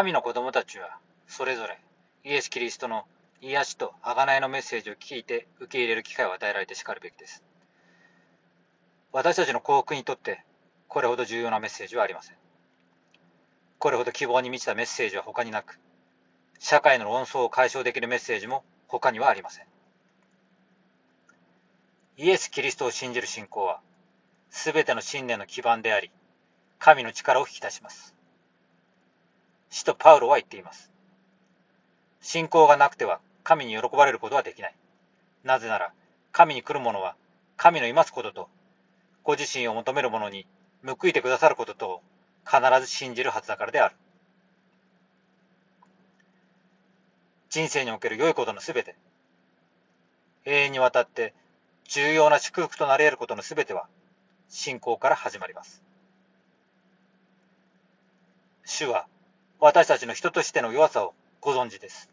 神の子供たちは、それぞれ、イエス・キリストの癒しと贖いのメッセージを聞いて受け入れる機会を与えられてしかるべきです。私たちの幸福にとって、これほど重要なメッセージはありません。これほど希望に満ちたメッセージは他になく、社会の論争を解消できるメッセージも他にはありません。イエス・キリストを信じる信仰は、すべての信念の基盤であり、神の力を引き出します。使徒パウロは言っています。信仰がなくては神に喜ばれることはできない。なぜなら、神に来る者は、神のいますことと、ご自身を求める者に報いてくださることと、必ず信じるはずだからである。人生における良いことのすべて、永遠にわたって重要な祝福となり得ることのすべては、信仰から始まります。主は、私たちの人としての弱さをご存知です。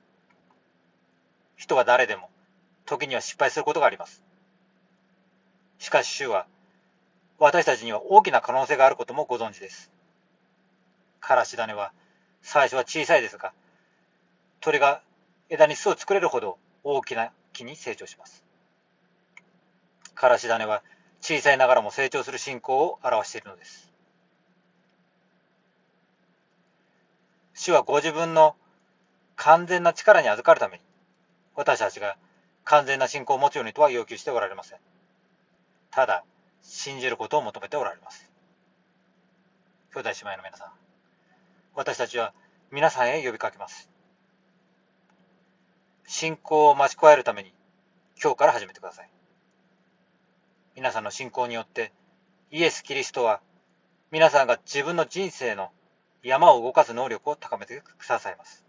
人は誰でも、時には失敗することがあります。しかし主は、私たちには大きな可能性があることもご存知です。からし種は、最初は小さいですが、鳥が枝に巣を作れるほど大きな木に成長します。からし種は、小さいながらも成長する信仰を表しているのです。主はご自分の完全な力に預かるために、私たちが完全な信仰を持つようにとは要求しておられません。ただ、信じることを求めておられます。兄弟姉妹の皆さん、私たちは皆さんへ呼びかけます。信仰を増し加えるために、今日から始めてください。皆さんの信仰によって、イエス・キリストは、皆さんが自分の人生の山を動かす能力を高めてくださいます。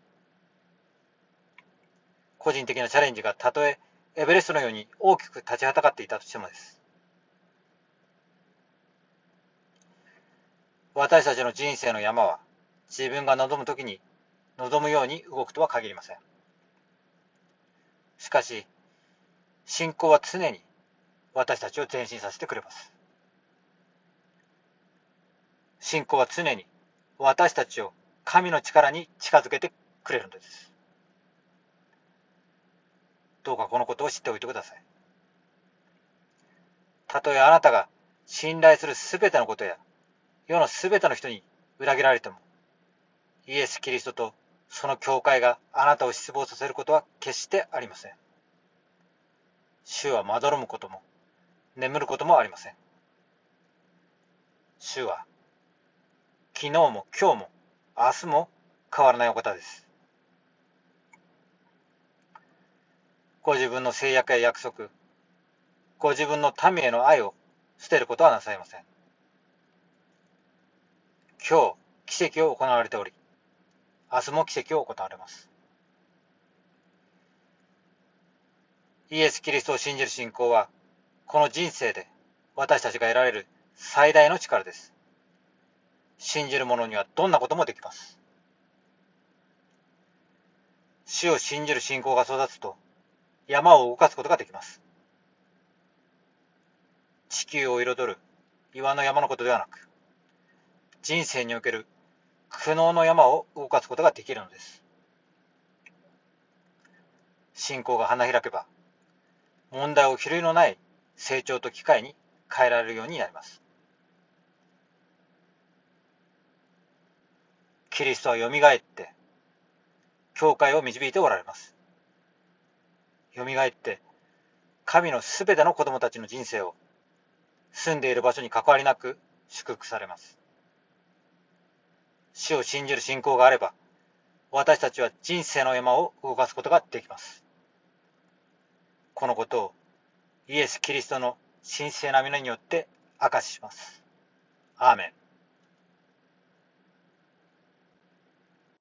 個人的なチャレンジがたとえエベレストのように大きく立ちはだかっていたとしてもです。私たちの人生の山は自分が望むときに望むように動くとは限りません。しかし、信仰は常に私たちを前進させてくれます。信仰は常に私たちを神の力に近づけてくれるのです。どうかこのことを知っておいてください。たとえあなたが信頼するすべてのことや、世のすべての人に裏切られても、イエス・キリストとその教会があなたを失望させることは決してありません。主はまどろむことも、眠ることもありません。主は、昨日も今日も明日も変わらないお方です。ご自分の制約や約束、ご自分の民への愛を捨てることはなさいません。今日、奇跡を行われており、明日も奇跡を行われます。イエス・キリストを信じる信仰は、この人生で私たちが得られる最大の力です。信じる者にはどんなこともできます。死を信じる信仰が育つと、山を動かすことができます。地球を彩る岩の山のことではなく、人生における苦悩の山を動かすことができるのです。信仰が花開けば、問題を比類のない成長と機会に変えられるようになります。キリストは蘇って、教会を導いておられます。蘇って、神のすべての子供たちの人生を、住んでいる場所に関わりなく祝福されます。死を信じる信仰があれば、私たちは人生の山を動かすことができます。このことをイエス・キリストの神聖な皆によって明かしします。アーメン。